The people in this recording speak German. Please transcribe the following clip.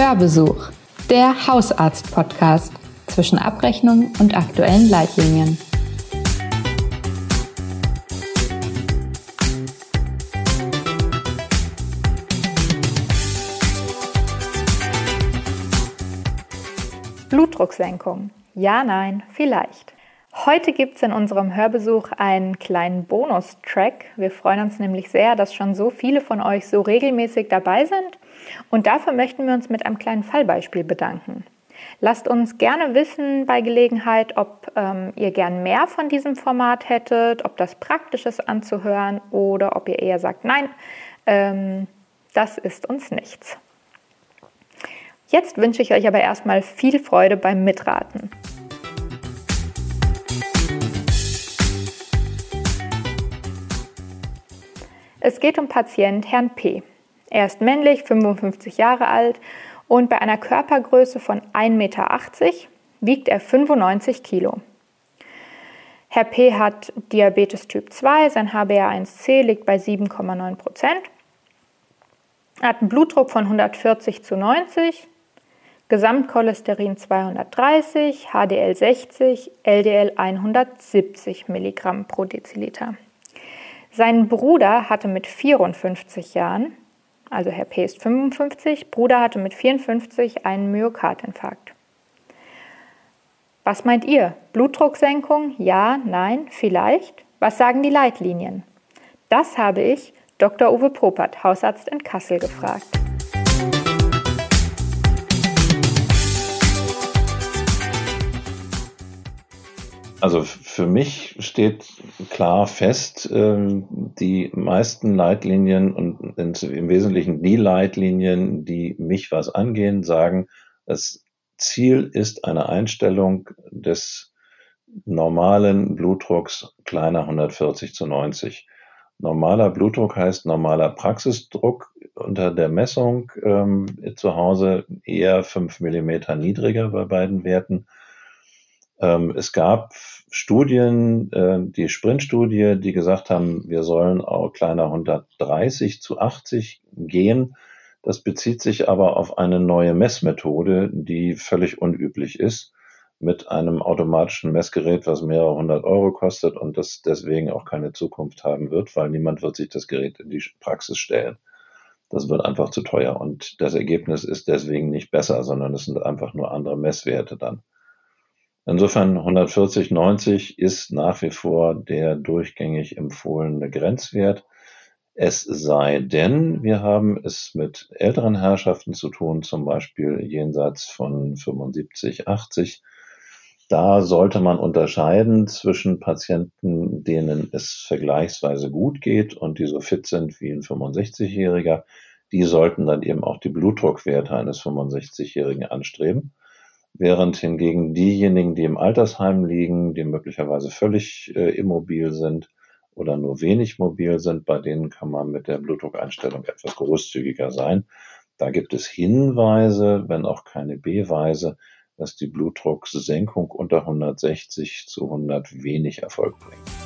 Hörbesuch, der Hausarzt-Podcast zwischen Abrechnung und aktuellen Leitlinien. Blutdrucksenkung. Ja, nein, vielleicht. Heute gibt es in unserem Hörbesuch einen kleinen Bonustrack. Wir freuen uns nämlich sehr, dass schon so viele von euch so regelmäßig dabei sind. Und dafür möchten wir uns mit einem kleinen Fallbeispiel bedanken. Lasst uns gerne wissen bei Gelegenheit, ob ähm, ihr gern mehr von diesem Format hättet, ob das praktisch ist anzuhören oder ob ihr eher sagt, nein, ähm, das ist uns nichts. Jetzt wünsche ich euch aber erstmal viel Freude beim Mitraten. Es geht um Patient Herrn P. Er ist männlich, 55 Jahre alt und bei einer Körpergröße von 1,80 Meter wiegt er 95 Kilo. Herr P. hat Diabetes Typ 2, sein HbA1c liegt bei 7,9 Prozent. Hat einen Blutdruck von 140 zu 90, Gesamtcholesterin 230, HDL 60, LDL 170 Milligramm pro Deziliter. Sein Bruder hatte mit 54 Jahren, also Herr P. ist 55, Bruder hatte mit 54 einen Myokardinfarkt. Was meint ihr? Blutdrucksenkung? Ja, nein, vielleicht? Was sagen die Leitlinien? Das habe ich Dr. Uwe Popert, Hausarzt in Kassel, gefragt. Also für mich steht klar fest, ähm, die meisten Leitlinien und im Wesentlichen die Leitlinien, die mich was angehen, sagen, das Ziel ist eine Einstellung des normalen Blutdrucks kleiner 140 zu 90. Normaler Blutdruck heißt normaler Praxisdruck unter der Messung ähm, zu Hause eher 5 Millimeter niedriger bei beiden Werten ähm, es gab Studien, äh, die Sprint-Studie, die gesagt haben, wir sollen auch kleiner 130 zu 80 gehen. Das bezieht sich aber auf eine neue Messmethode, die völlig unüblich ist, mit einem automatischen Messgerät, was mehrere hundert Euro kostet und das deswegen auch keine Zukunft haben wird, weil niemand wird sich das Gerät in die Praxis stellen. Das wird einfach zu teuer und das Ergebnis ist deswegen nicht besser, sondern es sind einfach nur andere Messwerte dann. Insofern 140, 90 ist nach wie vor der durchgängig empfohlene Grenzwert. Es sei denn, wir haben es mit älteren Herrschaften zu tun, zum Beispiel jenseits von 75, 80. Da sollte man unterscheiden zwischen Patienten, denen es vergleichsweise gut geht und die so fit sind wie ein 65-Jähriger. Die sollten dann eben auch die Blutdruckwerte eines 65-Jährigen anstreben während hingegen diejenigen, die im Altersheim liegen, die möglicherweise völlig äh, immobil sind oder nur wenig mobil sind, bei denen kann man mit der Blutdruckeinstellung etwas großzügiger sein. Da gibt es Hinweise, wenn auch keine Beweise, dass die Blutdrucksenkung unter 160 zu 100 wenig Erfolg bringt.